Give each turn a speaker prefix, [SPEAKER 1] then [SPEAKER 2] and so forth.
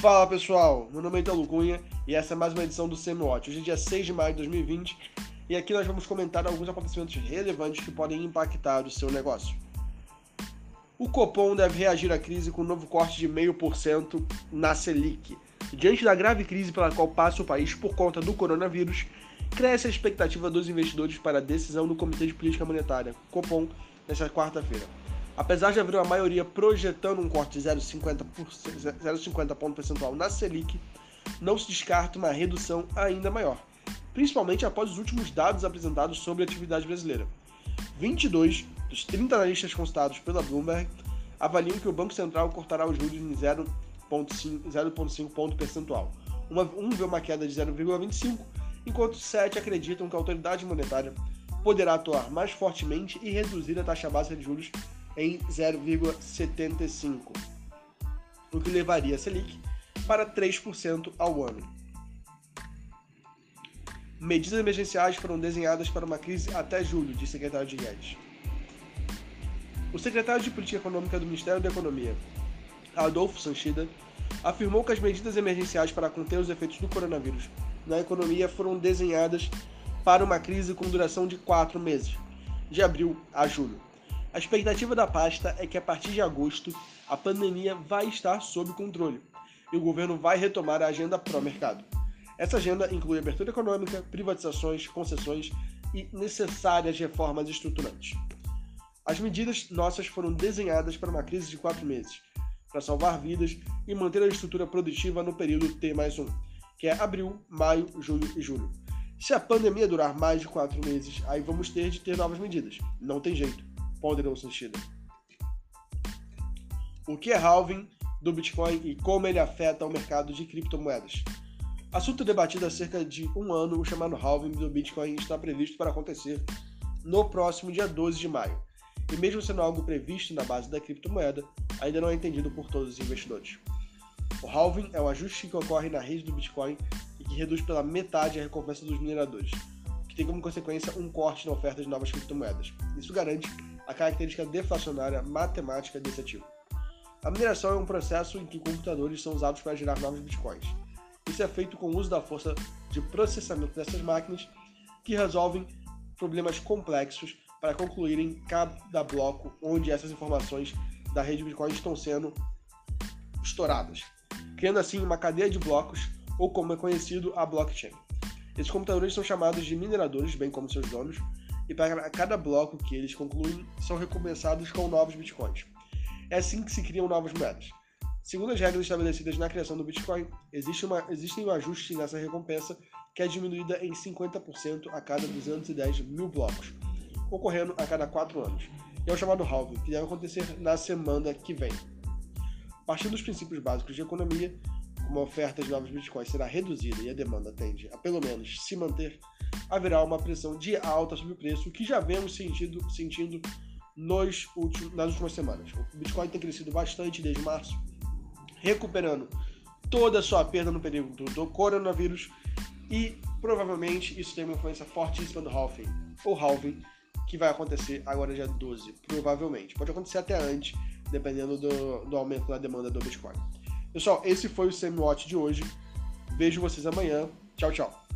[SPEAKER 1] Fala pessoal, meu nome é Italo Cunha e essa é mais uma edição do Semi-Watch. Hoje é dia 6 de maio de 2020 e aqui nós vamos comentar alguns acontecimentos relevantes que podem impactar o seu negócio. O Copom deve reagir à crise com um novo corte de 0,5% na Selic. Diante da grave crise pela qual passa o país por conta do coronavírus, cresce a expectativa dos investidores para a decisão do Comitê de Política Monetária, Copom, nesta quarta-feira. Apesar de haver uma maioria projetando um corte de 0,50 ponto percentual na Selic, não se descarta uma redução ainda maior, principalmente após os últimos dados apresentados sobre a atividade brasileira. 22 dos 30 analistas consultados pela Bloomberg avaliam que o Banco Central cortará os juros em 0,5 ponto percentual. Uma, um vê uma queda de 0,25, enquanto 7 acreditam que a autoridade monetária poderá atuar mais fortemente e reduzir a taxa básica de juros em 0,75, o que levaria a Selic para 3% ao ano. Medidas emergenciais foram desenhadas para uma crise até julho, disse o secretário de Guedes. O secretário de Política Econômica do Ministério da Economia, Adolfo Sanchida, afirmou que as medidas emergenciais para conter os efeitos do coronavírus na economia foram desenhadas para uma crise com duração de quatro meses, de abril a julho. A expectativa da pasta é que a partir de agosto a pandemia vai estar sob controle e o governo vai retomar a agenda pró-mercado. Essa agenda inclui abertura econômica, privatizações, concessões e necessárias reformas estruturantes. As medidas nossas foram desenhadas para uma crise de quatro meses, para salvar vidas e manter a estrutura produtiva no período T mais um, que é abril, maio, junho e julho. Se a pandemia durar mais de quatro meses, aí vamos ter de ter novas medidas. Não tem jeito poderão sentido. O que é halving do Bitcoin e como ele afeta o mercado de criptomoedas? Assunto debatido há cerca de um ano, o chamado halving do Bitcoin está previsto para acontecer no próximo dia 12 de maio. E mesmo sendo algo previsto na base da criptomoeda, ainda não é entendido por todos os investidores. O halving é um ajuste que ocorre na rede do Bitcoin e que reduz pela metade a recompensa dos mineradores, que tem como consequência um corte na oferta de novas criptomoedas. Isso garante a característica deflacionária matemática desse ativo. A mineração é um processo em que computadores são usados para gerar novos bitcoins. Isso é feito com o uso da força de processamento dessas máquinas, que resolvem problemas complexos para concluírem cada bloco onde essas informações da rede Bitcoin estão sendo estouradas, criando assim uma cadeia de blocos, ou como é conhecido, a blockchain. Esses computadores são chamados de mineradores, bem como seus donos, e para cada bloco que eles concluem, são recompensados com novos bitcoins. É assim que se criam novas moedas. Segundo as regras estabelecidas na criação do Bitcoin, existe, uma, existe um ajuste nessa recompensa que é diminuída em 50% a cada 210 mil blocos, ocorrendo a cada 4 anos. É o chamado halving, que deve acontecer na semana que vem. Partindo dos princípios básicos de economia, como a oferta de novos bitcoins será reduzida e a demanda tende a pelo menos se manter, haverá uma pressão de alta sobre o preço que já vemos sentido, sentindo nos últimos, nas últimas semanas. O Bitcoin tem crescido bastante desde março, recuperando toda a sua perda no período do coronavírus e provavelmente isso tem uma influência fortíssima do halving, ou halving, que vai acontecer agora dia 12, provavelmente. Pode acontecer até antes, dependendo do, do aumento da demanda do Bitcoin. Pessoal, esse foi o Semi-Watch de hoje. Vejo vocês amanhã. Tchau, tchau.